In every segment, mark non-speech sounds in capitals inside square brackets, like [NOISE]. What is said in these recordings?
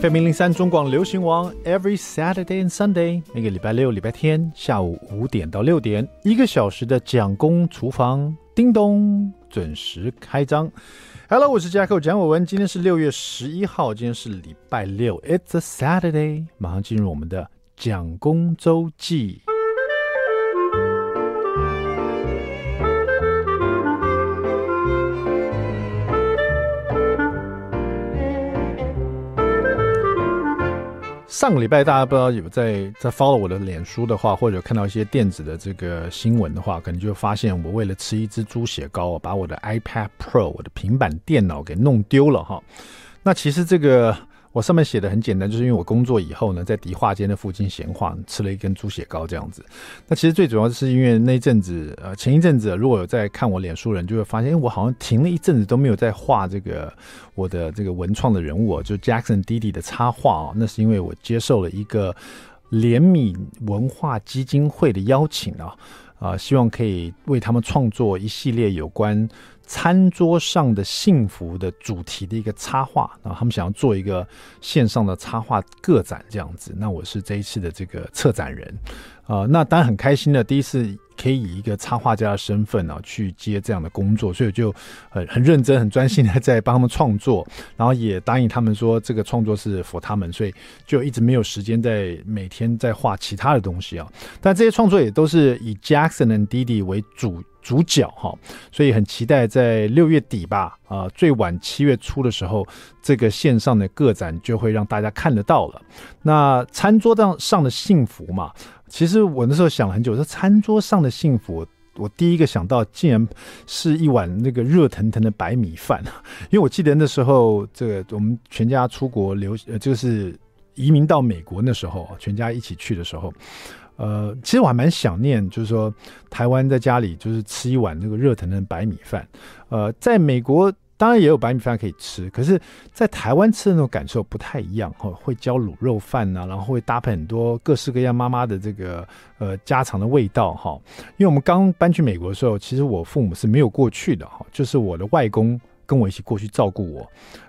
FM 零零三中广流行王，Every Saturday and Sunday，每个礼拜六、礼拜天下午五点到六点，一个小时的蒋公厨房，叮咚，准时开张。Hello，我是 jack 蒋伟文，今天是六月十一号，今天是礼拜六，It's a Saturday，马上进入我们的蒋公周记。上个礼拜大家不知道有在在 follow 我的脸书的话，或者看到一些电子的这个新闻的话，可能就发现我为了吃一只猪血糕，把我的 iPad Pro 我的平板电脑给弄丢了哈。那其实这个。我上面写的很简单，就是因为我工作以后呢，在迪化街的附近闲晃，吃了一根猪血糕这样子。那其实最主要是因为那阵子，呃，前一阵子如果有在看我脸书人，就会发现，我好像停了一阵子都没有在画这个我的这个文创的人物，就 Jackson 弟弟的插画哦。那是因为我接受了一个怜悯文化基金会的邀请啊，啊，希望可以为他们创作一系列有关。餐桌上的幸福的主题的一个插画，然后他们想要做一个线上的插画个展这样子，那我是这一次的这个策展人，啊、呃，那当然很开心的，第一次可以以一个插画家的身份啊去接这样的工作，所以就很很认真、很专心的在帮他们创作，然后也答应他们说这个创作是服他们，所以就一直没有时间在每天在画其他的东西啊，但这些创作也都是以 Jackson and Dee 为主。主角哈，所以很期待在六月底吧，啊，最晚七月初的时候，这个线上的个展就会让大家看得到了。那餐桌上上的幸福嘛，其实我那时候想了很久，说餐桌上的幸福，我第一个想到竟然是一碗那个热腾腾的白米饭，[LAUGHS] 因为我记得那时候这个我们全家出国留，呃，就是移民到美国那时候，全家一起去的时候。呃，其实我还蛮想念，就是说台湾在家里就是吃一碗那个热腾腾的白米饭。呃，在美国当然也有白米饭可以吃，可是，在台湾吃的那种感受不太一样哈。[LAUGHS] 会浇卤肉饭呐、然后会搭配很多各式各样妈妈的这个呃家常的味道哈。因为我们刚搬去美国的时候，其实我父母是没有过去的哈，就是我的外公跟我一起过去照顾我。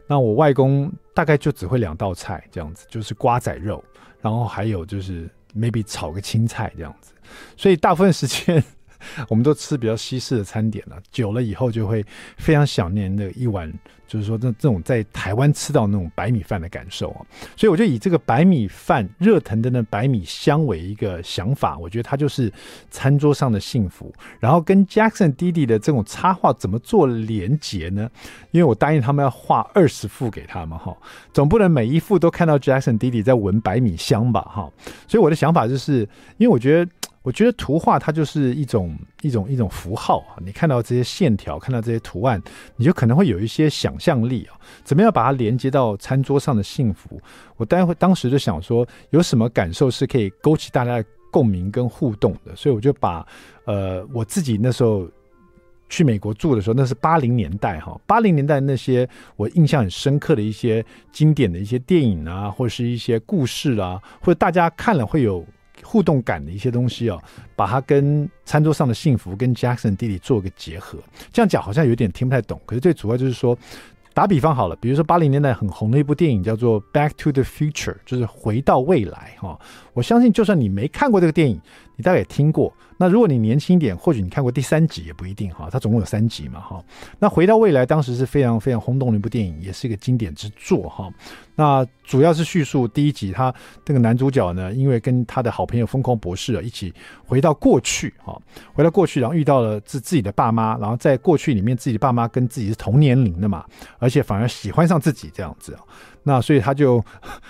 那我外公大概就只会两道菜这样子，就是瓜仔肉，然后还有就是。Maybe 炒个青菜这样子，所以大部分时间 [LAUGHS] 我们都吃比较西式的餐点了。久了以后就会非常想念那一碗，就是说这这种在台湾吃到那种白米饭的感受啊。所以我就以这个白米饭热腾腾的白米香为一个想法，我觉得它就是餐桌上的幸福。然后跟 Jackson 弟弟的这种插画怎么做连结呢？因为我答应他们要画二十幅给他们哈，总不能每一幅都看到 Jackson 弟弟在闻白米香吧哈。所以我的想法就是，因为我觉得。我觉得图画它就是一种一种一种符号啊，你看到这些线条，看到这些图案，你就可能会有一些想象力啊，怎么样把它连接到餐桌上的幸福？我待会当时就想说，有什么感受是可以勾起大家的共鸣跟互动的，所以我就把呃我自己那时候去美国住的时候，那是八零年代哈，八零年代那些我印象很深刻的一些经典的一些电影啊，或者是一些故事啊，或者大家看了会有。互动感的一些东西哦，把它跟餐桌上的幸福跟 Jackson 弟弟做个结合，这样讲好像有点听不太懂，可是最主要就是说，打比方好了，比如说八零年代很红的一部电影叫做《Back to the Future》，就是回到未来哈。我相信就算你没看过这个电影，你大概也听过。那如果你年轻一点，或许你看过第三集也不一定哈，它总共有三集嘛哈。那回到未来当时是非常非常轰动的一部电影，也是一个经典之作哈。那主要是叙述第一集，他这个男主角呢，因为跟他的好朋友疯狂博士啊一起回到过去哈，回到过去，然后遇到了自自己的爸妈，然后在过去里面自己的爸妈跟自己是同年龄的嘛，而且反而喜欢上自己这样子啊。那所以他就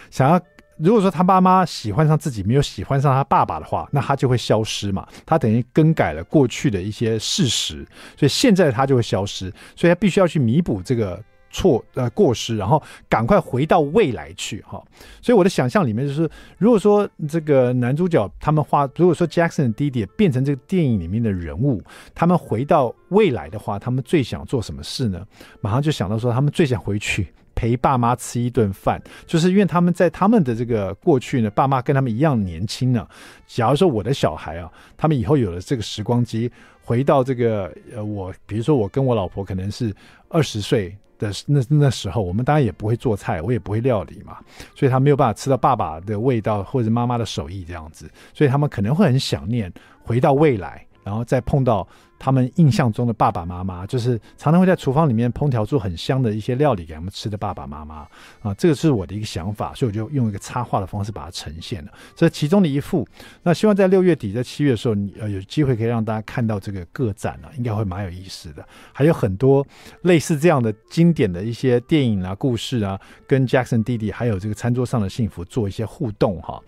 想要。如果说他妈妈喜欢上自己，没有喜欢上他爸爸的话，那他就会消失嘛。他等于更改了过去的一些事实，所以现在他就会消失，所以他必须要去弥补这个错呃过失，然后赶快回到未来去哈。所以我的想象里面就是，如果说这个男主角他们画，如果说 Jackson 的弟弟变成这个电影里面的人物，他们回到未来的话，他们最想做什么事呢？马上就想到说，他们最想回去。陪爸妈吃一顿饭，就是因为他们在他们的这个过去呢，爸妈跟他们一样年轻呢。假如说我的小孩啊，他们以后有了这个时光机，回到这个呃，我比如说我跟我老婆可能是二十岁的那那时候，我们当然也不会做菜，我也不会料理嘛，所以他没有办法吃到爸爸的味道或者妈妈的手艺这样子，所以他们可能会很想念回到未来。然后再碰到他们印象中的爸爸妈妈，就是常常会在厨房里面烹调出很香的一些料理给他们吃的爸爸妈妈啊，这个是我的一个想法，所以我就用一个插画的方式把它呈现了，这其中的一幅。那希望在六月底、在七月的时候，你呃有机会可以让大家看到这个个展啊，应该会蛮有意思的。还有很多类似这样的经典的一些电影啊、故事啊，跟 Jackson 弟弟还有这个餐桌上的幸福做一些互动哈。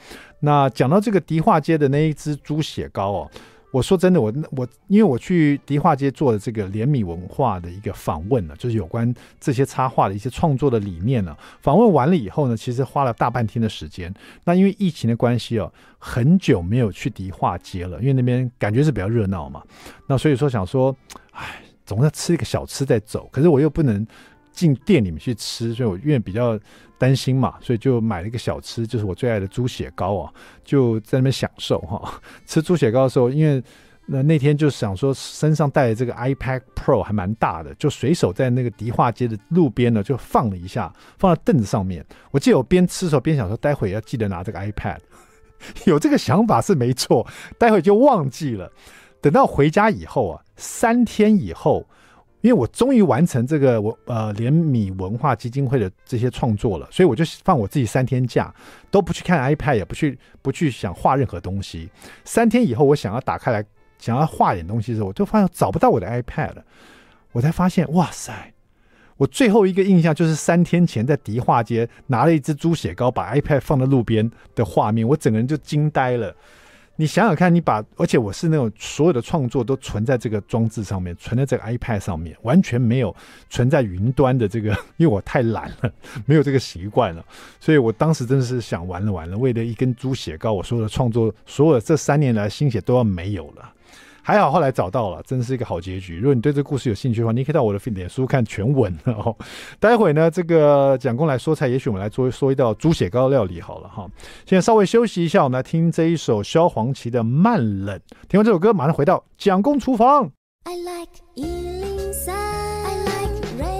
那讲到这个迪化街的那一只猪血糕哦。我说真的，我我因为我去迪化街做的这个联米文化的一个访问呢，就是有关这些插画的一些创作的理念呢。访问完了以后呢，其实花了大半天的时间。那因为疫情的关系哦，很久没有去迪化街了，因为那边感觉是比较热闹嘛。那所以说想说，哎，总要吃一个小吃再走，可是我又不能。进店里面去吃，所以我因为比较担心嘛，所以就买了一个小吃，就是我最爱的猪血糕啊，就在那边享受哈。[LAUGHS] 吃猪血糕的时候，因为那那天就想说身上带的这个 iPad Pro 还蛮大的，就随手在那个迪化街的路边呢就放了一下，放在凳子上面。我记得我边吃的时候边想说，待会要记得拿这个 iPad，[LAUGHS] 有这个想法是没错，待会就忘记了。等到回家以后啊，三天以后。因为我终于完成这个我呃联米文化基金会的这些创作了，所以我就放我自己三天假，都不去看 iPad，也不去不去想画任何东西。三天以后，我想要打开来想要画点东西的时候，我就发现找不到我的 iPad 了。我才发现，哇塞！我最后一个印象就是三天前在迪化街拿了一只猪血糕，把 iPad 放在路边的画面，我整个人就惊呆了。你想想看，你把，而且我是那种所有的创作都存在这个装置上面，存在这个 iPad 上面，完全没有存在云端的这个，[LAUGHS] 因为我太懒了，[LAUGHS] 没有这个习惯了，所以我当时真的是想完了完了，为了一根猪血糕，我所有的创作，所有这三年来心血都要没有了。还好后来找到了，真是一个好结局。如果你对这个故事有兴趣的话，你可以到我的脸书看全文哦。[LAUGHS] 待会呢，这个蒋公来说菜，也许我们来做说一道猪血糕料理好了哈。现在稍微休息一下，我们来听这一首萧煌奇的《慢冷》。听完这首歌，马上回到蒋公厨房。I like 103, I like radio.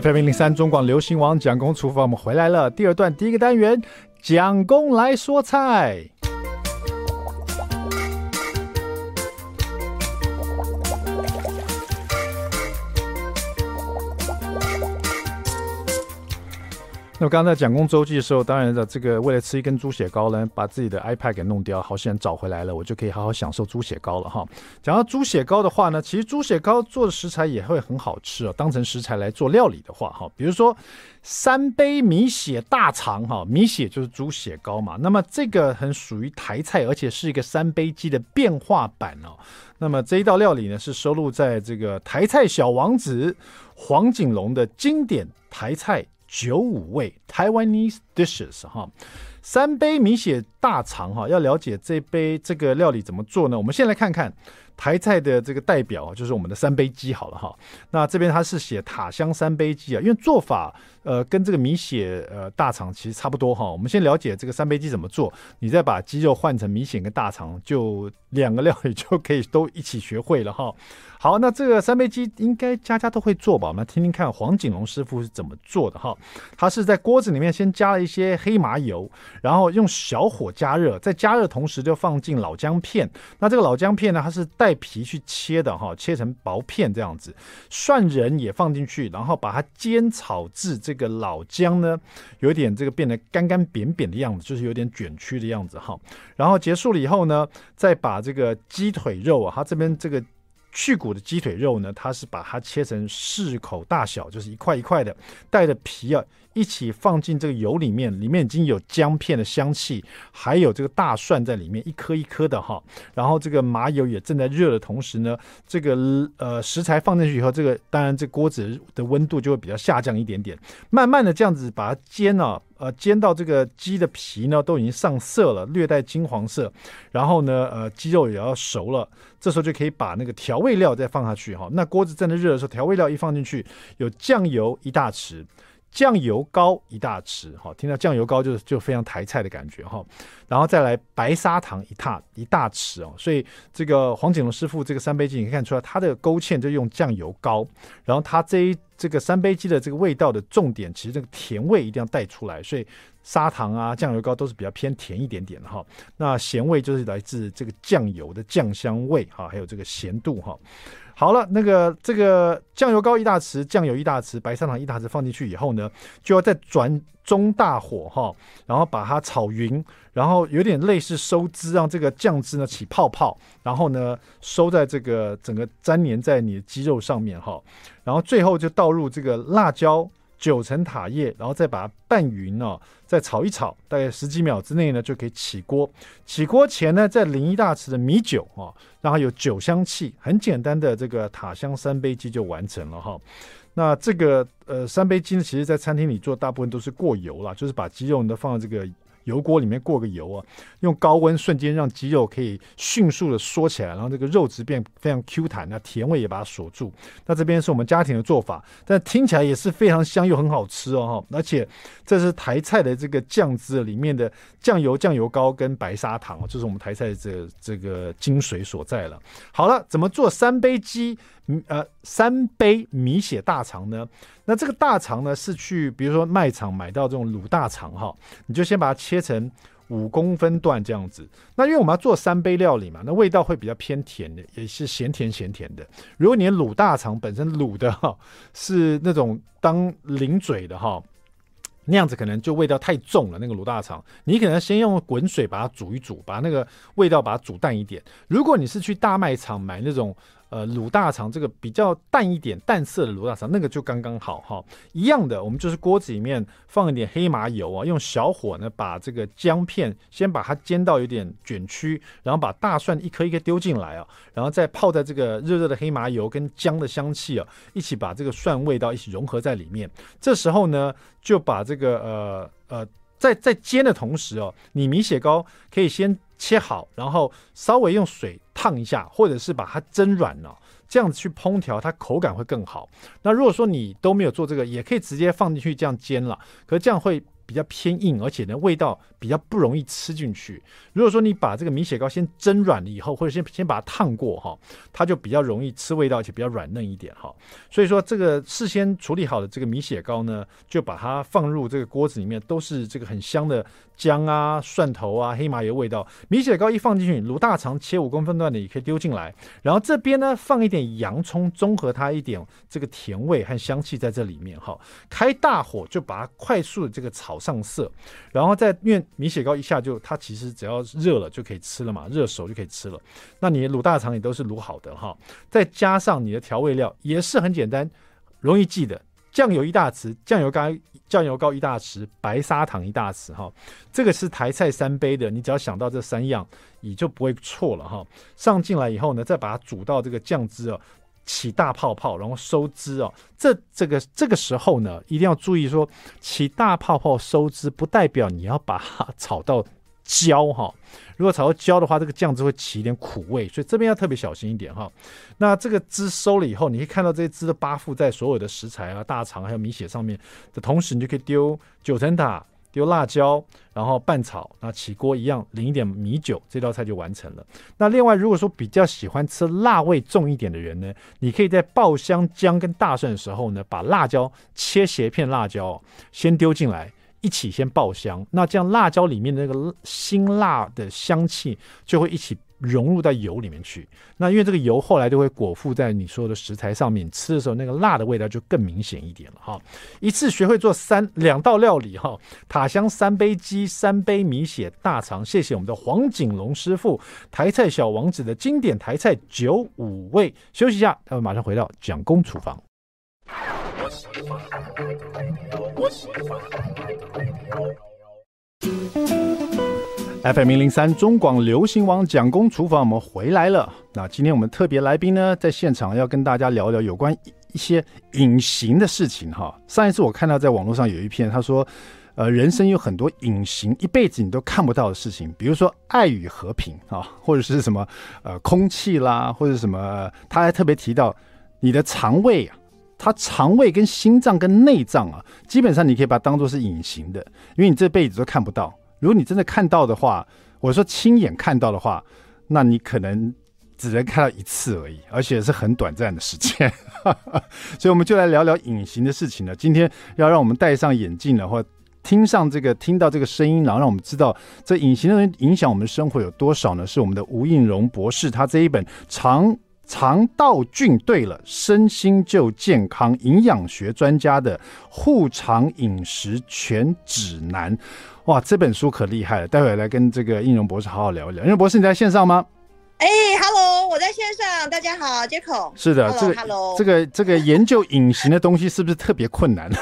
FM 零零三中广流行网蒋公厨房，我们回来了。第二段第一个单元，蒋公来说菜。那我刚才讲工周记的时候，当然的这个为了吃一根猪血糕呢，把自己的 iPad 给弄掉，好险找回来了，我就可以好好享受猪血糕了哈。讲到猪血糕的话呢，其实猪血糕做的食材也会很好吃哦，当成食材来做料理的话哈，比如说三杯米血大肠哈，米血就是猪血糕嘛，那么这个很属于台菜，而且是一个三杯鸡的变化版哦。那么这一道料理呢，是收录在这个台菜小王子黄景龙的经典台菜。九五味 Taiwanese dishes 哈，三杯米血大肠哈，要了解这杯这个料理怎么做呢？我们先来看看台菜的这个代表，就是我们的三杯鸡好了哈。那这边它是写塔香三杯鸡啊，因为做法呃跟这个米血呃大肠其实差不多哈。我们先了解这个三杯鸡怎么做，你再把鸡肉换成米血跟大肠，就两个料理就可以都一起学会了哈。好，那这个三杯鸡应该家家都会做吧？我们听听看黄景龙师傅是怎么做的哈。他是在锅子里面先加了一些黑麻油，然后用小火加热，在加热同时就放进老姜片。那这个老姜片呢，它是带皮去切的哈，切成薄片这样子。蒜仁也放进去，然后把它煎炒至这个老姜呢，有点这个变得干干扁扁的样子，就是有点卷曲的样子哈。然后结束了以后呢，再把这个鸡腿肉啊，它这边这个。去骨的鸡腿肉呢，它是把它切成适口大小，就是一块一块的，带着皮啊。一起放进这个油里面，里面已经有姜片的香气，还有这个大蒜在里面，一颗一颗的哈。然后这个麻油也正在热的同时呢，这个呃食材放进去以后，这个当然这锅子的温度就会比较下降一点点，慢慢的这样子把它煎啊，呃煎到这个鸡的皮呢都已经上色了，略带金黄色，然后呢呃鸡肉也要熟了，这时候就可以把那个调味料再放下去哈。那锅子正在热的时候，调味料一放进去，有酱油一大匙。酱油膏一大匙，哈，听到酱油膏就就非常台菜的感觉，哈，然后再来白砂糖一大一大匙哦，所以这个黄景龙师傅这个三杯鸡，你可以看出来他的勾芡就用酱油膏，然后它这一这个三杯鸡的这个味道的重点，其实这个甜味一定要带出来，所以砂糖啊酱油膏都是比较偏甜一点点的哈，那咸味就是来自这个酱油的酱香味哈，还有这个咸度哈。好了，那个这个酱油膏一大匙，酱油一大匙，白砂糖一大匙放进去以后呢，就要再转中大火哈，然后把它炒匀，然后有点类似收汁，让这个酱汁呢起泡泡，然后呢收在这个整个粘连在你的鸡肉上面哈，然后最后就倒入这个辣椒。九层塔叶，然后再把它拌匀哦，再炒一炒，大概十几秒之内呢就可以起锅。起锅前呢，再淋一大匙的米酒哦，然后有酒香气。很简单的这个塔香三杯鸡就完成了哈。那这个呃三杯鸡呢，其实在餐厅里做大部分都是过油啦，就是把鸡肉呢放在这个。油锅里面过个油啊，用高温瞬间让鸡肉可以迅速的缩起来，然后这个肉质变非常 Q 弹，那甜味也把它锁住。那这边是我们家庭的做法，但听起来也是非常香又很好吃哦，而且这是台菜的这个酱汁里面的酱油、酱油膏跟白砂糖，这是我们台菜的这这个精髓所在了。好了，怎么做三杯鸡？嗯呃，三杯米血大肠呢？那这个大肠呢，是去比如说卖场买到这种卤大肠哈，你就先把它切成五公分段这样子。那因为我们要做三杯料理嘛，那味道会比较偏甜的，也是咸甜咸甜的。如果你的卤大肠本身卤的哈是那种当零嘴的哈，那样子可能就味道太重了。那个卤大肠，你可能先用滚水把它煮一煮，把那个味道把它煮淡一点。如果你是去大卖场买那种。呃，卤大肠这个比较淡一点、淡色的卤大肠，那个就刚刚好哈。一样的，我们就是锅子里面放一点黑麻油啊，用小火呢把这个姜片先把它煎到有点卷曲，然后把大蒜一颗一颗丢进来啊，然后再泡在这个热热的黑麻油跟姜的香气啊，一起把这个蒜味道一起融合在里面。这时候呢，就把这个呃呃，在在煎的同时哦，你米血糕可以先。切好，然后稍微用水烫一下，或者是把它蒸软了，这样子去烹调，它口感会更好。那如果说你都没有做这个，也可以直接放进去这样煎了，可是这样会。比较偏硬，而且呢味道比较不容易吃进去。如果说你把这个米血糕先蒸软了以后，或者先先把它烫过哈，它就比较容易吃味道，而且比较软嫩一点哈。所以说这个事先处理好的这个米血糕呢，就把它放入这个锅子里面，都是这个很香的姜啊、蒜头啊、黑麻油味道。米血糕一放进去，卤大肠切五公分段的也可以丢进来，然后这边呢放一点洋葱，中和它一点这个甜味和香气在这里面哈。开大火就把它快速的这个炒。上色，然后再因为米血糕一下就它其实只要热了就可以吃了嘛，热熟就可以吃了。那你卤大肠也都是卤好的哈，再加上你的调味料也是很简单，容易记的，酱油一大匙，酱油膏酱油膏一大匙，白砂糖一大匙哈。这个是台菜三杯的，你只要想到这三样，你就不会错了哈。上进来以后呢，再把它煮到这个酱汁哦。起大泡泡，然后收汁哦。这这个这个时候呢，一定要注意说，起大泡泡收汁，不代表你要把它炒到焦哈。如果炒到焦的话，这个酱汁会起一点苦味，所以这边要特别小心一点哈。那这个汁收了以后，你可以看到这些汁的巴附在所有的食材啊、大肠还有米血上面的同时，你就可以丢九层塔。丢辣椒，然后拌炒，那起锅一样淋一点米酒，这道菜就完成了。那另外，如果说比较喜欢吃辣味重一点的人呢，你可以在爆香姜跟大蒜的时候呢，把辣椒切斜片，辣椒先丢进来，一起先爆香。那这样辣椒里面的那个辛辣的香气就会一起。融入到油里面去，那因为这个油后来就会裹覆在你所有的食材上面，吃的时候那个辣的味道就更明显一点了哈。一次学会做三两道料理哈，塔香三杯鸡、三杯米血大肠，谢谢我们的黄锦龙师傅，台菜小王子的经典台菜九五味。休息一下，他们马上回到蒋公厨房。FM 零零三中广流行网蒋公厨房，我们回来了。那今天我们特别来宾呢，在现场要跟大家聊聊有关一些隐形的事情哈。上一次我看到在网络上有一篇，他说，呃，人生有很多隐形，一辈子你都看不到的事情，比如说爱与和平啊，或者是什么呃空气啦，或者什么，他还特别提到你的肠胃啊，它肠胃跟心脏跟内脏啊，基本上你可以把它当做是隐形的，因为你这辈子都看不到。如果你真的看到的话，我说亲眼看到的话，那你可能只能看到一次而已，而且是很短暂的时间。[LAUGHS] 所以我们就来聊聊隐形的事情了。今天要让我们戴上眼镜了，或听上这个听到这个声音，然后让我们知道这隐形的人影响我们的生活有多少呢？是我们的吴应荣博士，他这一本肠肠道菌对了，身心就健康，营养学专家的护肠饮食全指南。哇，这本书可厉害了！待会来跟这个应荣博士好好聊一聊。应荣博士，你在线上吗？哎哈喽，我在线上。大家好，杰克。是的，这个 Hello，这个这个研究隐形的东西是不是特别困难？[LAUGHS]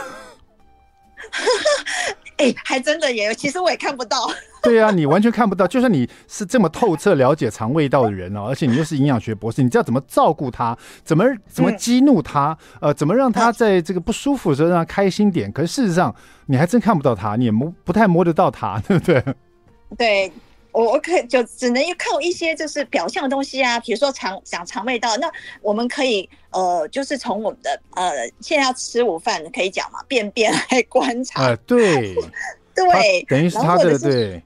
哎、欸，还真的也，其实我也看不到。[LAUGHS] 对啊，你完全看不到。就算你是这么透彻了解肠胃道的人哦，而且你又是营养学博士，你知道怎么照顾他，怎么怎么激怒他，嗯、呃，怎么让他在这个不舒服的时候让他开心点。可是事实上，你还真看不到他，你也摸不太摸得到他，对不对？对。我我可以就只能靠一些就是表象的东西啊，比如说肠讲肠胃道，那我们可以呃，就是从我们的呃，现在要吃午饭可以讲嘛，便便来观察。啊、对，[LAUGHS] 对，等于是他的对。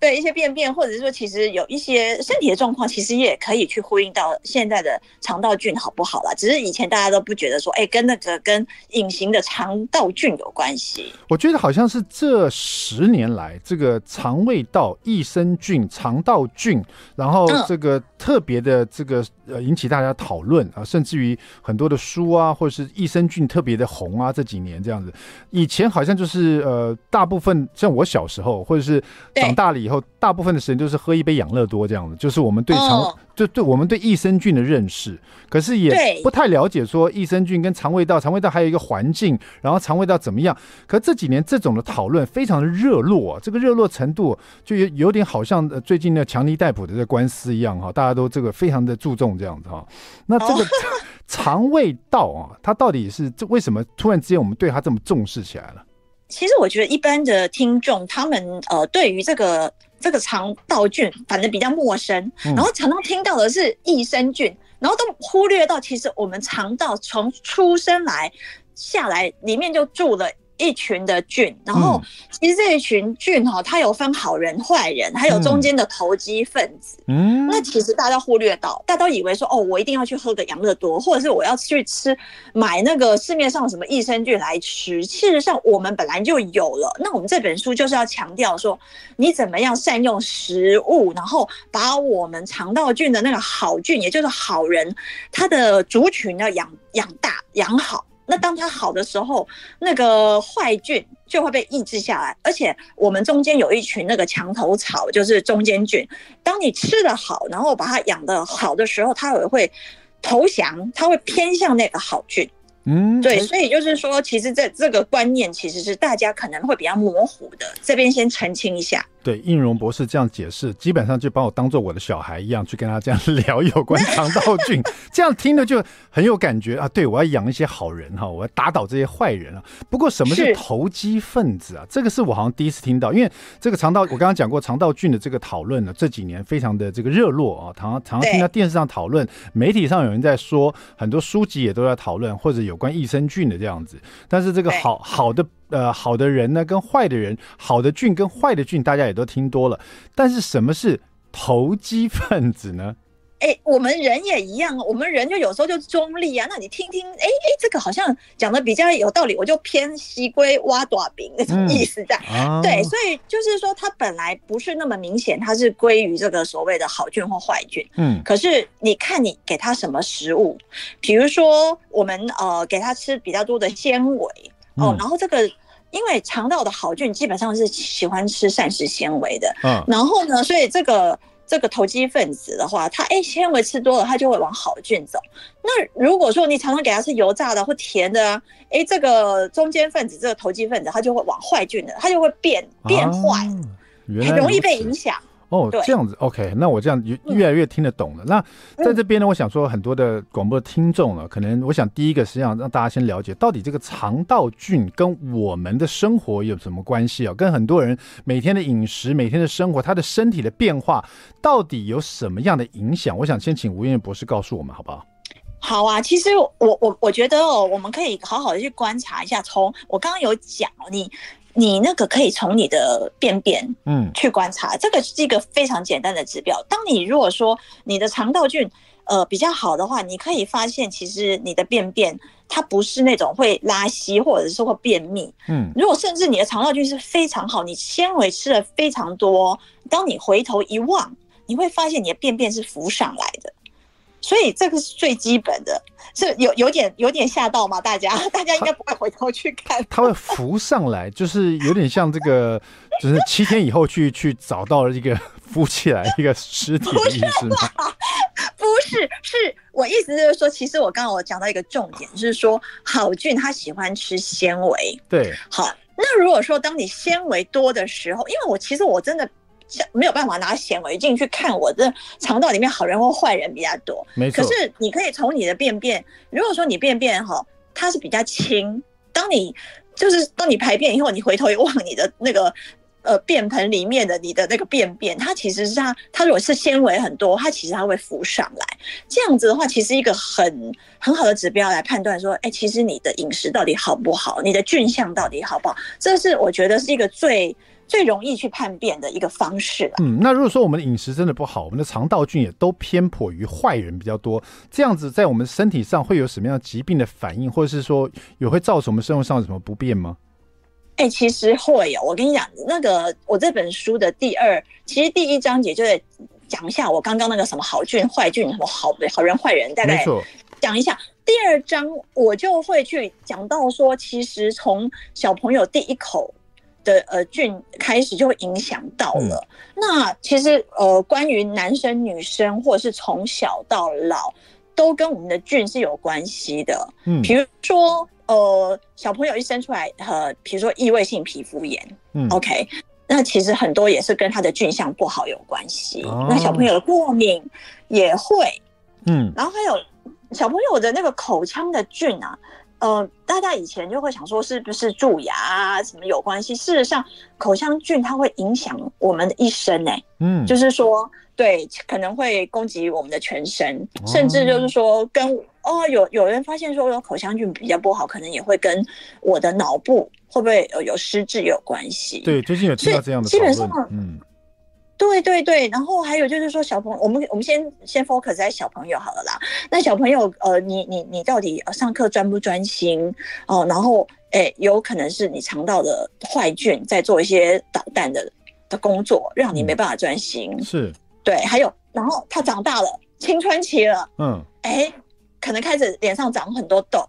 对一些便便，或者是说，其实有一些身体的状况，其实也可以去呼应到现在的肠道菌好不好啦。只是以前大家都不觉得说，哎，跟那个跟隐形的肠道菌有关系。我觉得好像是这十年来，这个肠胃道益生菌、肠道菌，然后这个特别的这个呃引起大家讨论啊，甚至于很多的书啊，或者是益生菌特别的红啊，这几年这样子。以前好像就是呃，大部分像我小时候，或者是长大了以后。后大部分的时间都是喝一杯养乐多这样子，就是我们对肠、哦、就对我们对益生菌的认识，可是也不太了解说益生菌跟肠胃道，肠胃道还有一个环境，然后肠胃道怎么样？可这几年这种的讨论非常的热络啊，这个热络程度就有有点好像最近的强尼戴普的这官司一样哈，大家都这个非常的注重这样子哈。那这个 [LAUGHS] 肠胃道啊，它到底是这为什么突然之间我们对它这么重视起来了？其实我觉得一般的听众，他们呃对于这个这个肠道菌反正比较陌生，然后常常听到的是益生菌，然后都忽略到其实我们肠道从出生来下来里面就住了。一群的菌，然后其实这一群菌哈，它有分好人坏人，还有中间的投机分子。嗯，那其实大家忽略到，大家都以为说哦，我一定要去喝个养乐多，或者是我要去吃买那个市面上什么益生菌来吃。事实上，我们本来就有了。那我们这本书就是要强调说，你怎么样善用食物，然后把我们肠道菌的那个好菌，也就是好人，它的族群要养养大养好。那当它好的时候，那个坏菌就会被抑制下来，而且我们中间有一群那个墙头草，就是中间菌。当你吃的好，然后把它养的好的时候，它也会投降，它会偏向那个好菌。嗯，对，所以就是说，其实这这个观念其实是大家可能会比较模糊的，这边先澄清一下。对，应荣博士这样解释，基本上就把我当做我的小孩一样，去跟他这样 [LAUGHS] 聊有关 [LAUGHS] 肠道菌，这样听了就很有感觉啊。对，我要养一些好人哈，我要打倒这些坏人啊。不过什么是投机分子啊？这个是我好像第一次听到，因为这个肠道，我刚刚讲过肠道菌的这个讨论呢，这几年非常的这个热络啊，常常常常听到电视上讨论，媒体上有人在说，很多书籍也都在讨论，或者有关益生菌的这样子。但是这个好好的。呃，好的人呢，跟坏的人，好的菌跟坏的菌，大家也都听多了。但是什么是投机分子呢？哎、欸，我们人也一样，我们人就有时候就中立啊。那你听听，哎、欸、哎、欸，这个好像讲的比较有道理，我就偏西归挖短饼那种意思在。嗯啊、对，所以就是说，它本来不是那么明显，它是归于这个所谓的好菌或坏菌。嗯，可是你看你给它什么食物，比如说我们呃给它吃比较多的纤维。哦，然后这个因为肠道的好菌基本上是喜欢吃膳食纤维的，嗯，然后呢，所以这个这个投机分子的话，它哎纤维吃多了，它就会往好菌走。那如果说你常常给它吃油炸的或甜的啊，哎，这个中间分子这个投机分子，它就会往坏菌的，它就会变变坏，很容易被影响。哦，这样子，OK，那我这样越越来越听得懂了。嗯、那在这边呢，我想说很多的广播的听众呢，可能我想第一个实际上让大家先了解，到底这个肠道菌跟我们的生活有什么关系啊？跟很多人每天的饮食、每天的生活，他的身体的变化到底有什么样的影响？我想先请吴燕博士告诉我们，好不好？好啊，其实我我我觉得哦，我们可以好好的去观察一下。从我刚刚有讲你。你那个可以从你的便便，嗯，去观察，嗯、这个是一个非常简单的指标。当你如果说你的肠道菌，呃，比较好的话，你可以发现其实你的便便它不是那种会拉稀或者是会便秘，嗯，如果甚至你的肠道菌是非常好，你纤维吃了非常多，当你回头一望，你会发现你的便便是浮上来的。所以这个是最基本的，是有有点有点吓到吗？大家 [LAUGHS] 大家应该不会回头去看。它会浮上来，就是有点像这个，[LAUGHS] 就是七天以后去去找到了一个 [LAUGHS] 浮起来一个尸体的意思吗？不是，是我意思就是说，其实我刚刚我讲到一个重点，就是说好菌它喜欢吃纤维。对，好，那如果说当你纤维多的时候，因为我其实我真的。没有办法拿显微镜去看我的肠道里面好人或坏人比较多，没错。可是你可以从你的便便，如果说你便便哈，它是比较轻，当你就是当你排便以后，你回头一望你的那个呃便盆里面的你的那个便便，它其实是它它如果是纤维很多，它其实它会浮上来。这样子的话，其实一个很很好的指标来判断说，哎，其实你的饮食到底好不好，你的菌相到底好不好，这是我觉得是一个最。最容易去叛变的一个方式。嗯，那如果说我们的饮食真的不好，我们的肠道菌也都偏颇于坏人比较多，这样子在我们身体上会有什么样疾病的反应，或者是说也会造成我们生活上有什么不便吗？哎、欸，其实会有。我跟你讲，那个我这本书的第二，其实第一章节就在讲一下我刚刚那个什么好菌、坏菌，什么好的好人、坏人，大概讲一下。第二章我就会去讲到说，其实从小朋友第一口。的呃菌开始就会影响到了。嗯、那其实呃，关于男生女生或者是从小到老，都跟我们的菌是有关系的。嗯，比如说呃，小朋友一生出来，呃，比如说异位性皮肤炎，嗯，OK，那其实很多也是跟他的菌相不好有关系。哦、那小朋友的过敏也会，嗯，然后还有小朋友的那个口腔的菌啊。呃，大家以前就会想说是不是蛀牙啊什么有关系？事实上，口腔菌它会影响我们的一生呢。嗯，就是说，对，可能会攻击我们的全身，哦、甚至就是说跟哦，有有人发现说，有口腔菌比较不好，可能也会跟我的脑部会不会有有失智有关系。对，最近有听到这样的。基本上，嗯。对对对，然后还有就是说，小朋友，我们我们先先 focus 在小朋友好了啦。那小朋友，呃，你你你到底上课专不专心哦？然后，哎，有可能是你肠道的坏菌在做一些捣蛋的的工作，让你没办法专心。嗯、是，对。还有，然后他长大了，青春期了，嗯，哎，可能开始脸上长很多痘。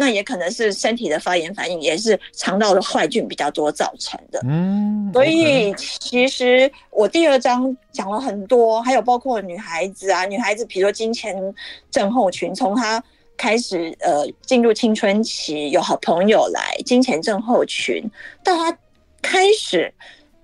那也可能是身体的发炎反应，也是肠道的坏菌比较多造成的。嗯，所以其实我第二章讲了很多，还有包括女孩子啊，女孩子比如说金钱症候群，从她开始呃进入青春期有好朋友来金钱症候群，到她开始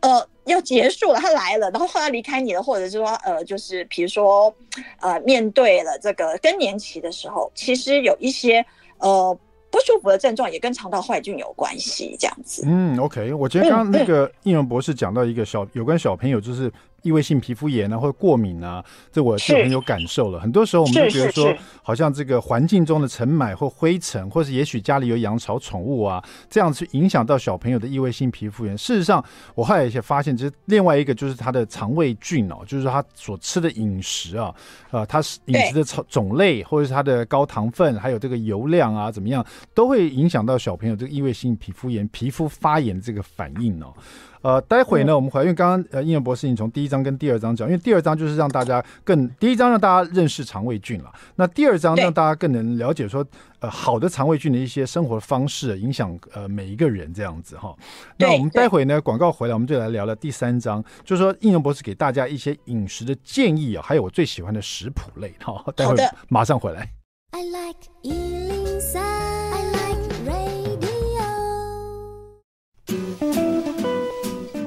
呃要结束了，她来了，然后后来离开你了，或者是说呃就是比如说呃面对了这个更年期的时候，其实有一些。呃，不舒服的症状也跟肠道坏菌有关系，这样子。嗯，OK，我觉得刚刚那个应文博士讲到一个小有关小朋友，就是。异位性皮肤炎啊，或者过敏啊，这我就很有感受了。很多时候，我们就觉得说，好像这个环境中的尘螨或灰尘，或是也许家里有养草宠物啊，这样去影响到小朋友的异位性皮肤炎。事实上，我后来也发现，其实另外一个就是他的肠胃菌哦，就是他所吃的饮食啊，呃，他是饮食的种种类，或者是他的高糖分，还有这个油量啊，怎么样，都会影响到小朋友这个异位性皮肤炎、皮肤发炎这个反应哦。呃，待会呢，我们回来，因为刚刚呃，应仁博士，你从第一章跟第二章讲，因为第二章就是让大家更，第一章让大家认识肠胃菌了，那第二章让大家更能了解说，呃，好的肠胃菌的一些生活方式，影响呃每一个人这样子哈。那我们待会呢，广告回来，我们就来聊聊第三章，就是说应仁博士给大家一些饮食的建议啊，还有我最喜欢的食谱类哈。待会马上回来。I like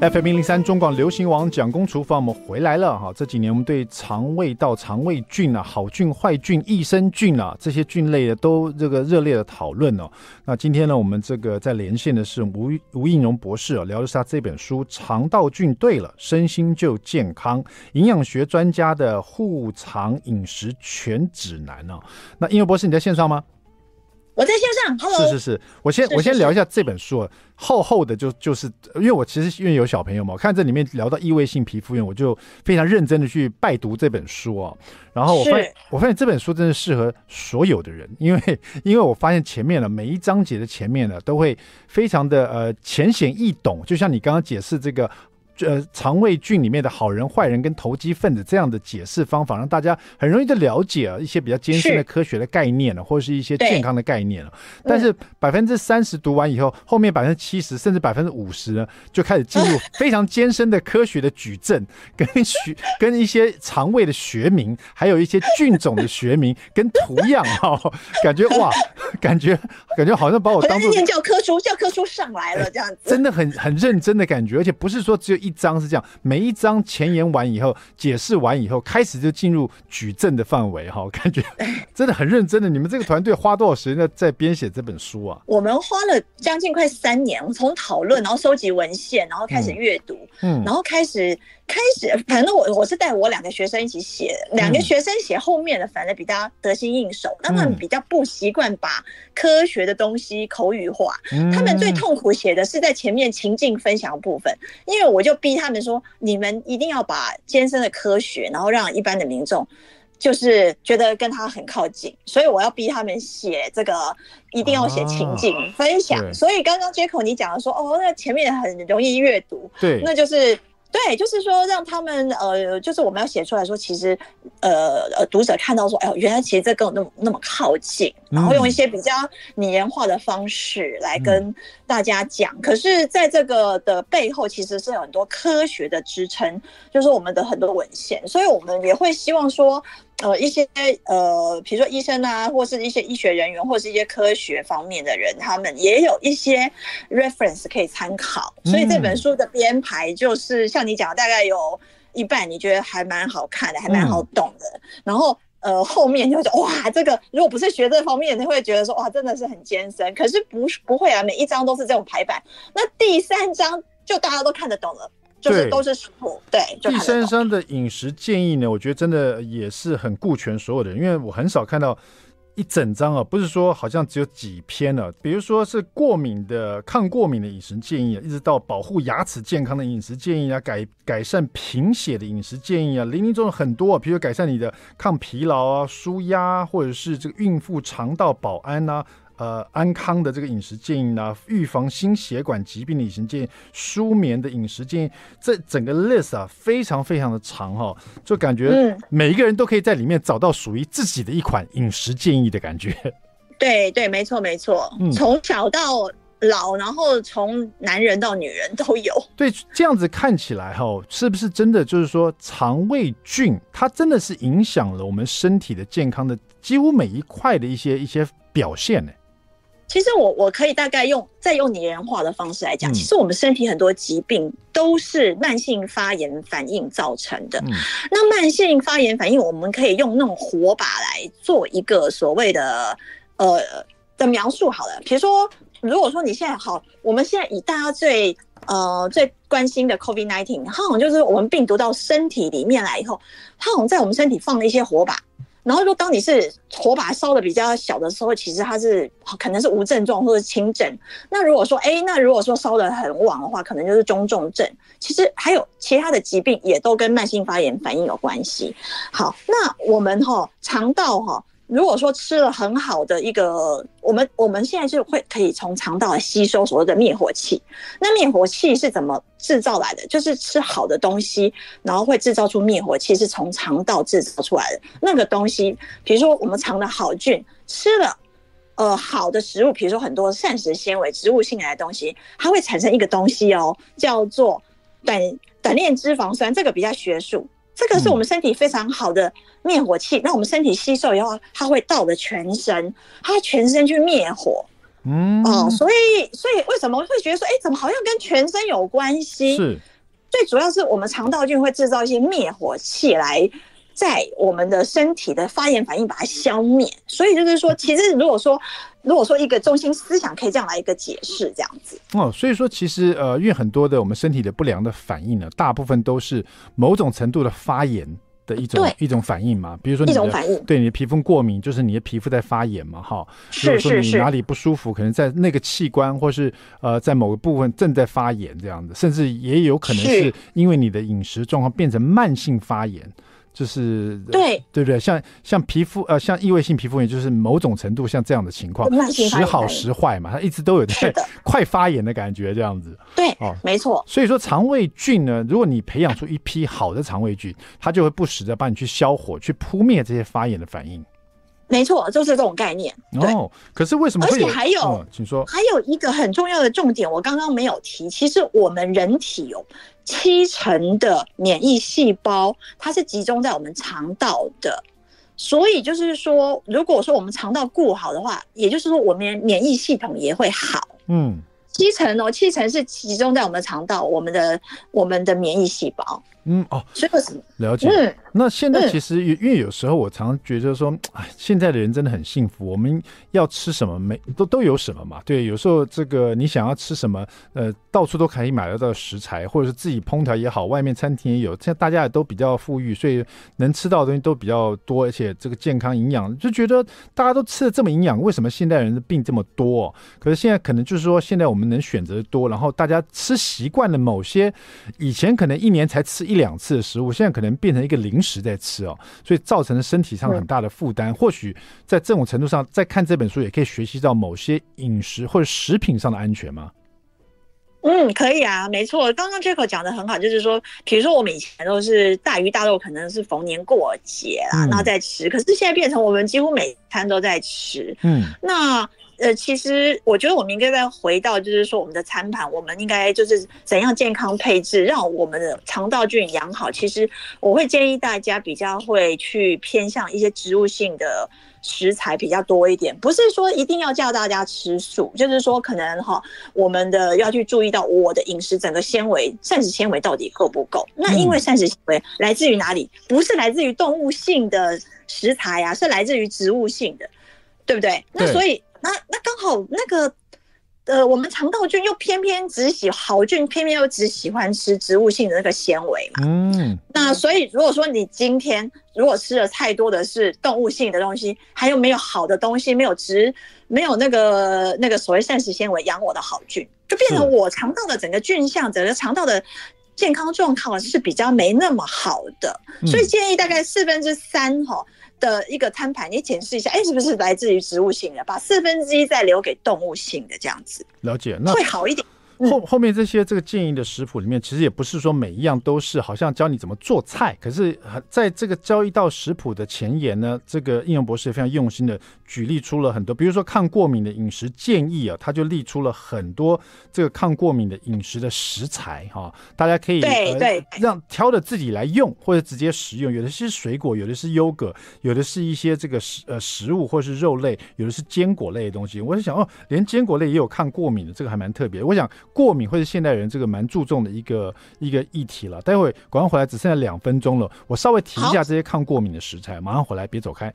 FM 零零三中广流行网蒋公厨房，我们回来了哈。这几年我们对肠胃道、肠胃菌啊、好菌、坏菌、益生菌啊这些菌类的都这个热烈的讨论哦。那今天呢，我们这个在连线的是吴吴应荣博士啊，聊的是他这本书《肠道菌对了，身心就健康》，营养学专家的护肠饮食全指南哦。那映蓉博士你在线上吗？我在线上，Hello。是是是，我先我先聊一下这本书，厚厚的就就是，因为我其实因为有小朋友嘛，我看这里面聊到异位性皮肤炎，我就非常认真的去拜读这本书哦。然后我发现我发现这本书真的适合所有的人，因为因为我发现前面的每一章节的前面呢都会非常的呃浅显易懂，就像你刚刚解释这个。呃，肠胃菌里面的好人、坏人跟投机分子这样的解释方法，让大家很容易的了解啊一些比较艰深的科学的概念了，是或者是一些健康的概念了。但是百分之三十读完以后，后面百分之七十甚至百分之五十呢，就开始进入非常艰深的科学的举证，跟学跟一些肠胃的学名，还有一些菌种的学名跟图样哈、哦，感觉哇，感觉 [LAUGHS] 感觉好像把我当做教科书，教科书上来了这样子，真的很很认真的感觉，而且不是说只有一。一章是这样，每一章前言完以后，解释完以后，开始就进入举证的范围哈，[LAUGHS] 感觉真的很认真的。你们这个团队花多少时间在编写这本书啊？我们花了将近快三年，从讨论，然后收集文献，然后开始阅读，嗯，然后开始。开始，反正我我是带我两个学生一起写，两个学生写后面的，反正比较得心应手。他们比较不习惯把科学的东西口语化，他们最痛苦写的是在前面情境分享的部分，因为我就逼他们说，你们一定要把艰深的科学，然后让一般的民众就是觉得跟他很靠近，所以我要逼他们写这个，一定要写情境分享。所以刚刚 Jacko 你讲的说，哦，那前面很容易阅读，对，那就是。对，就是说让他们呃，就是我们要写出来说，其实呃呃，读者看到说，哎呦，原来其实这跟我那么那么靠近，然后用一些比较拟人化的方式来跟大家讲。嗯、可是，在这个的背后，其实是有很多科学的支撑，就是我们的很多文献，所以我们也会希望说。呃，一些呃，比如说医生啊，或是一些医学人员，或是一些科学方面的人，他们也有一些 reference 可以参考。所以这本书的编排就是像你讲，大概有一半你觉得还蛮好看的，还蛮好懂的。嗯、然后呃，后面就说哇，这个如果不是学这方面，你会觉得说哇，真的是很艰深。可是不不会啊，每一章都是这种排版。那第三章就大家都看得懂了。就是都是书，对。对第三章的饮食建议呢，我觉得真的也是很顾全所有的人，因为我很少看到一整章啊，不是说好像只有几篇了，比如说是过敏的、抗过敏的饮食建议啊，一直到保护牙齿健康的饮食建议啊，改改善贫血的饮食建议啊，林林总总很多啊，比如改善你的抗疲劳啊、舒压，或者是这个孕妇肠道保安啊。呃，安康的这个饮食建议呢，预防心血管疾病的饮食建议，舒眠的饮食建议，这整个 list 啊，非常非常的长哈、哦，就感觉每一个人都可以在里面找到属于自己的一款饮食建议的感觉。[LAUGHS] 对对，没错没错，从小到老，然后从男人到女人都有。[LAUGHS] 对，这样子看起来哈、哦，是不是真的就是说，肠胃菌它真的是影响了我们身体的健康的几乎每一块的一些一些表现呢？其实我我可以大概用再用拟人化的方式来讲，其实我们身体很多疾病都是慢性发炎反应造成的。那慢性发炎反应，我们可以用那种火把来做一个所谓的呃的描述好了。比如说，如果说你现在好，我们现在以大家最呃最关心的 COVID-19，它好像就是我们病毒到身体里面来以后，它好像在我们身体放了一些火把。然后说，当你是火把烧的比较小的时候，其实它是可能是无症状或者轻症。那如果说，哎，那如果说烧的很旺的话，可能就是中重症。其实还有其他的疾病也都跟慢性发炎反应有关系。好，那我们哈肠道哈。如果说吃了很好的一个，我们我们现在就会可以从肠道来吸收所谓的灭火器。那灭火器是怎么制造来的？就是吃好的东西，然后会制造出灭火器，是从肠道制造出来的。那个东西，比如说我们肠的好菌，吃了呃好的食物，比如说很多膳食纤维、植物性来的东西，它会产生一个东西哦，叫做短短链脂肪酸，这个比较学术。这个是我们身体非常好的灭火器，那我们身体吸收以后，它会到了全身，它全身去灭火。嗯，哦，所以所以为什么会觉得说，哎，怎么好像跟全身有关系？是，最主要是我们肠道菌会制造一些灭火器来。在我们的身体的发炎反应把它消灭，所以就是说，其实如果说如果说一个中心思想可以这样来一个解释，这样子。哦，所以说其实呃，因为很多的我们身体的不良的反应呢，大部分都是某种程度的发炎的一种一种反应嘛，比如说你的一种反应，对你的皮肤过敏，就是你的皮肤在发炎嘛，哈，是是是，哪里不舒服，可能在那个器官或是呃在某个部分正在发炎这样子，甚至也有可能是因为你的饮食状况变成慢性发炎。就是对对不对？像像皮肤呃，像异位性皮肤炎，就是某种程度像这样的情况，时好时坏嘛，它一直都有在 [LAUGHS] 快发炎的感觉，这样子。对，哦，没错。所以说，肠胃菌呢，如果你培养出一批好的肠胃菌，它就会不时的帮你去消火，去扑灭这些发炎的反应。没错，就是这种概念。哦，可是为什么会有？而且还有，嗯，请说。还有一个很重要的重点，我刚刚没有提。其实我们人体有七成的免疫细胞，它是集中在我们肠道的。所以就是说，如果说我们肠道顾好的话，也就是说，我们免疫系统也会好。嗯，七成哦，七成是集中在我们的肠道，我们的我们的免疫细胞。嗯哦，了解？嗯，那现在其实因为有时候我常常觉得说，哎，现在的人真的很幸福。我们要吃什么，没都都有什么嘛。对，有时候这个你想要吃什么，呃，到处都可以买得到食材，或者是自己烹调也好，外面餐厅也有。现在大家也都比较富裕，所以能吃到的东西都比较多，而且这个健康营养，就觉得大家都吃的这么营养，为什么现代人的病这么多？可是现在可能就是说，现在我们能选择多，然后大家吃习惯了某些以前可能一年才吃一两次的食物，现在可能变成一个零食在吃哦，所以造成了身体上很大的负担。或许在这种程度上，在看这本书也可以学习到某些饮食或者食品上的安全吗？嗯，可以啊，没错。刚刚 Jaco 讲的很好，就是说，比如说我们以前都是大鱼大肉，可能是逢年过节啦，然后再吃。可是现在变成我们几乎每餐都在吃。嗯，那。呃，其实我觉得我们应该再回到，就是说我们的餐盘，我们应该就是怎样健康配置，让我们的肠道菌养好。其实我会建议大家比较会去偏向一些植物性的食材比较多一点，不是说一定要叫大家吃素，就是说可能哈，我们的要去注意到我的饮食整个纤维膳食纤维到底够不够。那因为膳食纤维来自于哪里？不是来自于动物性的食材呀，是来自于植物性的，对不对？那所以。那那刚好那个，呃，我们肠道菌又偏偏只喜好菌，偏偏又只喜欢吃植物性的那个纤维嘛。嗯。那所以如果说你今天如果吃了太多的是动物性的东西，还有没有好的东西，没有植，没有那个那个所谓膳食纤维养我的好菌，就变成我肠道的整个菌相，整个肠道的健康状况是比较没那么好的。所以建议大概四分之三哈。的一个餐盘，你检视一下，哎，是不是来自于植物性的？把四分之一再留给动物性的，这样子了解，那会好一点。后后面这些这个建议的食谱里面，其实也不是说每一样都是好像教你怎么做菜，可是在这个教一道食谱的前言呢，这个应用博士也非常用心的举例出了很多，比如说抗过敏的饮食建议啊，他就列出了很多这个抗过敏的饮食的食材哈，大家可以对对让挑着自己来用或者直接食用，有的是水果，有的是优格，有的是一些这个食呃食物或是肉类，有的是坚果类的东西。我在想哦，连坚果类也有抗过敏的，这个还蛮特别。我想。过敏会是现代人这个蛮注重的一个一个议题了。待会广告回来只剩下两分钟了，我稍微提一下这些抗过敏的食材。马上回来，别走开。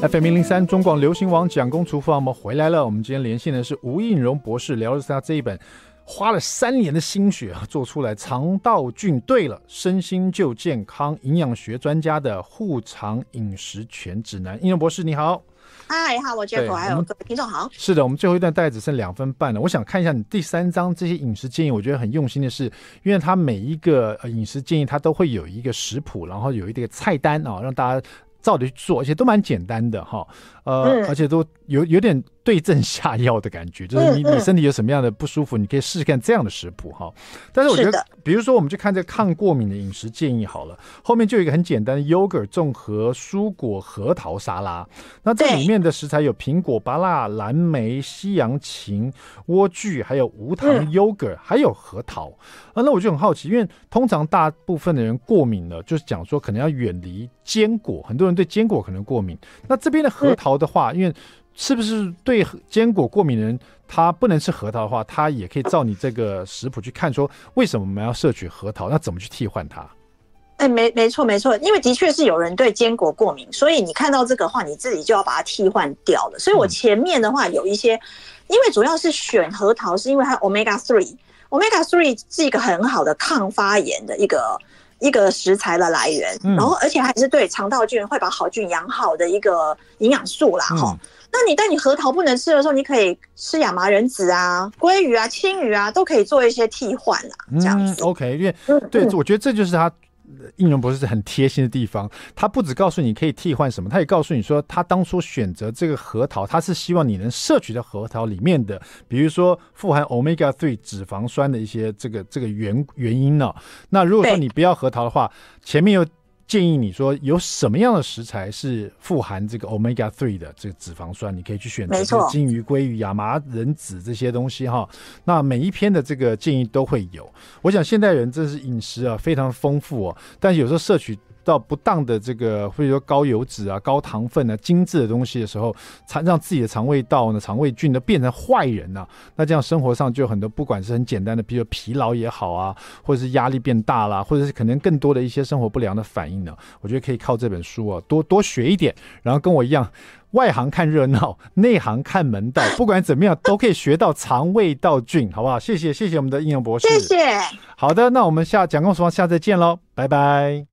FM 零零三中广流行网蒋公厨房，我们回来了。我们今天连线的是吴映荣博士，聊的是他这一本。花了三年的心血啊，做出来肠道菌对了，身心就健康。营养学专家的护肠饮食全指南，应用博士你好，嗨，哈喽，Jaco，还有各位听众好。是的，我们最后一段大概只剩两分半了，我想看一下你第三章这些饮食建议，我觉得很用心的是，因为它每一个呃饮食建议它都会有一个食谱，然后有一个个菜单啊，让大家照着去做，而且都蛮简单的哈，呃，嗯、而且都有有点。对症下药的感觉，就是你你身体有什么样的不舒服，你可以试试看这样的食谱哈。但是我觉得，比如说我们去看这个抗过敏的饮食建议好了，后面就有一个很简单的 yogurt 综合蔬果核桃沙拉。那这里面的食材有苹果、芭辣、蓝莓、西洋芹、莴苣，还有无糖 yogurt，还有核桃。啊，那我就很好奇，因为通常大部分的人过敏了，就是讲说可能要远离坚果，很多人对坚果可能过敏。那这边的核桃的话，因为是不是对坚果过敏的人，他不能吃核桃的话，他也可以照你这个食谱去看，说为什么我们要摄取核桃？那怎么去替换它？哎，没没错没错，因为的确是有人对坚果过敏，所以你看到这个话，你自己就要把它替换掉了。所以我前面的话有一些，因为主要是选核桃，是因为它 omega three，omega three 是一个很好的抗发炎的一个一个食材的来源，然后而且还是对肠道菌会把好菌养好的一个营养素啦，哈。那你但你核桃不能吃的时候，你可以吃亚麻仁籽啊、鲑鱼啊、青鱼啊，都可以做一些替换啊，这样子。嗯，OK，因为对，我觉得这就是它应用博士很贴心的地方。他不只告诉你可以替换什么，他也告诉你说，他当初选择这个核桃，他是希望你能摄取的核桃里面的，比如说富含 Omega Three 脂肪酸的一些这个这个原原因呢。那如果说你不要核桃的话，前面又。建议你说有什么样的食材是富含这个 omega three 的这个脂肪酸，你可以去选择，金鱼、鲑鱼、亚麻仁籽这些东西哈。那每一篇的这个建议都会有。我想现代人真是饮食啊非常丰富哦，但是有时候摄取。到不当的这个，或者说高油脂啊、高糖分啊、精致的东西的时候，才让自己的肠胃道呢、肠胃菌呢变成坏人呢、啊。那这样生活上就有很多，不管是很简单的，比如疲劳也好啊，或者是压力变大啦，或者是可能更多的一些生活不良的反应呢。我觉得可以靠这本书啊，多多学一点，然后跟我一样，外行看热闹，内行看门道。不管怎么样，都可以学到肠胃道菌，好不好？谢谢，谢谢我们的应用博士。谢谢。好的，那我们下蒋公厨房下次见喽，拜拜。